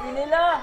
Il est là.